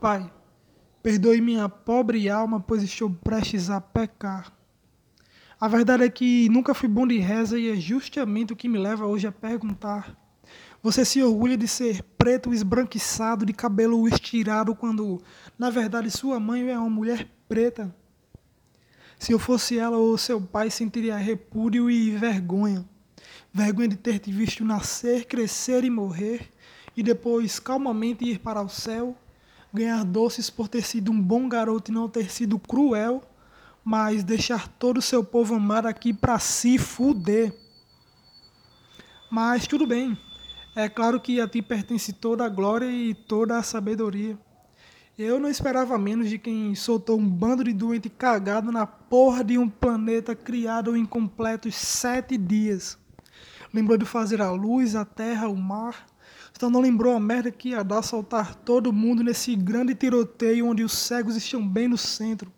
Pai, perdoe minha pobre alma, pois estou prestes a pecar. A verdade é que nunca fui bom de reza e é justamente o que me leva hoje a perguntar. Você se orgulha de ser preto esbranquiçado, de cabelo estirado, quando na verdade sua mãe é uma mulher preta? Se eu fosse ela ou seu pai, sentiria repúdio e vergonha. Vergonha de ter te visto nascer, crescer e morrer, e depois calmamente ir para o céu, ganhar doces por ter sido um bom garoto e não ter sido cruel mas deixar todo o seu povo amar aqui para si fuder. Mas tudo bem. É claro que a ti pertence toda a glória e toda a sabedoria. Eu não esperava menos de quem soltou um bando de doente cagado na porra de um planeta criado em completos sete dias. Lembrou de fazer a luz, a terra, o mar. Então não lembrou a merda que ia dar soltar todo mundo nesse grande tiroteio onde os cegos estão bem no centro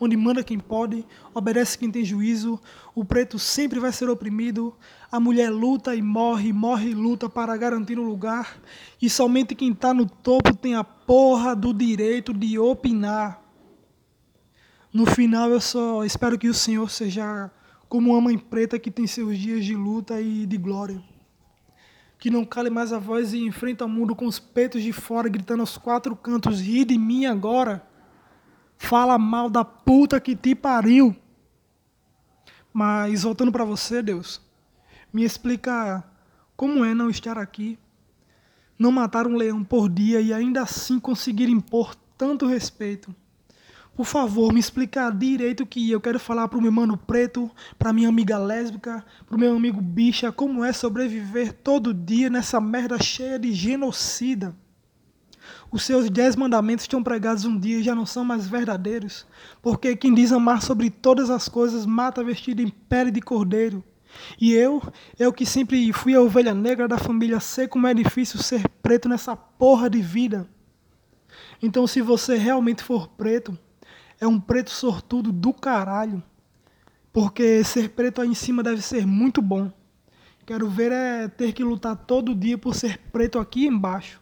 onde manda quem pode, obedece quem tem juízo, o preto sempre vai ser oprimido, a mulher luta e morre, morre e luta para garantir o um lugar, e somente quem está no topo tem a porra do direito de opinar. No final, eu só espero que o Senhor seja como uma mãe preta que tem seus dias de luta e de glória. Que não cale mais a voz e enfrenta o mundo com os peitos de fora, gritando aos quatro cantos: ri de mim agora fala mal da puta que te pariu. Mas voltando para você, Deus, me explica como é não estar aqui, não matar um leão por dia e ainda assim conseguir impor tanto respeito. Por favor, me explica direito que eu quero falar pro meu mano preto, pra minha amiga lésbica, pro meu amigo bicha, como é sobreviver todo dia nessa merda cheia de genocida. Os seus dez mandamentos estão pregados um dia e já não são mais verdadeiros, porque quem diz amar sobre todas as coisas mata vestido em pele de cordeiro. E eu, eu que sempre fui a ovelha negra da família, sei como é difícil ser preto nessa porra de vida. Então, se você realmente for preto, é um preto sortudo do caralho. Porque ser preto aí em cima deve ser muito bom. Quero ver é ter que lutar todo dia por ser preto aqui embaixo.